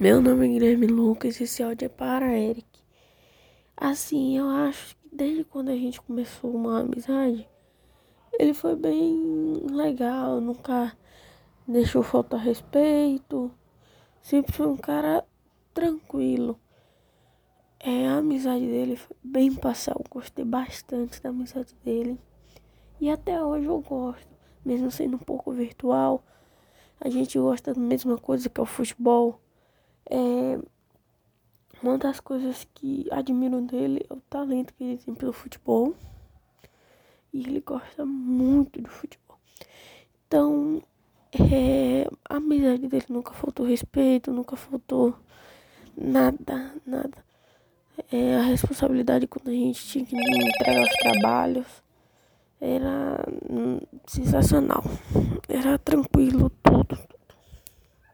Meu nome é Guilherme Lucas e esse áudio é para Eric. Assim, eu acho que desde quando a gente começou uma amizade, ele foi bem legal, nunca deixou faltar respeito, sempre foi um cara tranquilo. É, a amizade dele foi bem passada, eu gostei bastante da amizade dele. E até hoje eu gosto, mesmo sendo um pouco virtual. A gente gosta da mesma coisa que é o futebol. É, uma das coisas que admiro dele é o talento que ele tem pelo futebol. E ele gosta muito do futebol. Então, é, a amizade dele nunca faltou respeito, nunca faltou nada, nada. É, a responsabilidade quando a gente tinha que entregar os trabalhos era hum, sensacional. Era tranquilo.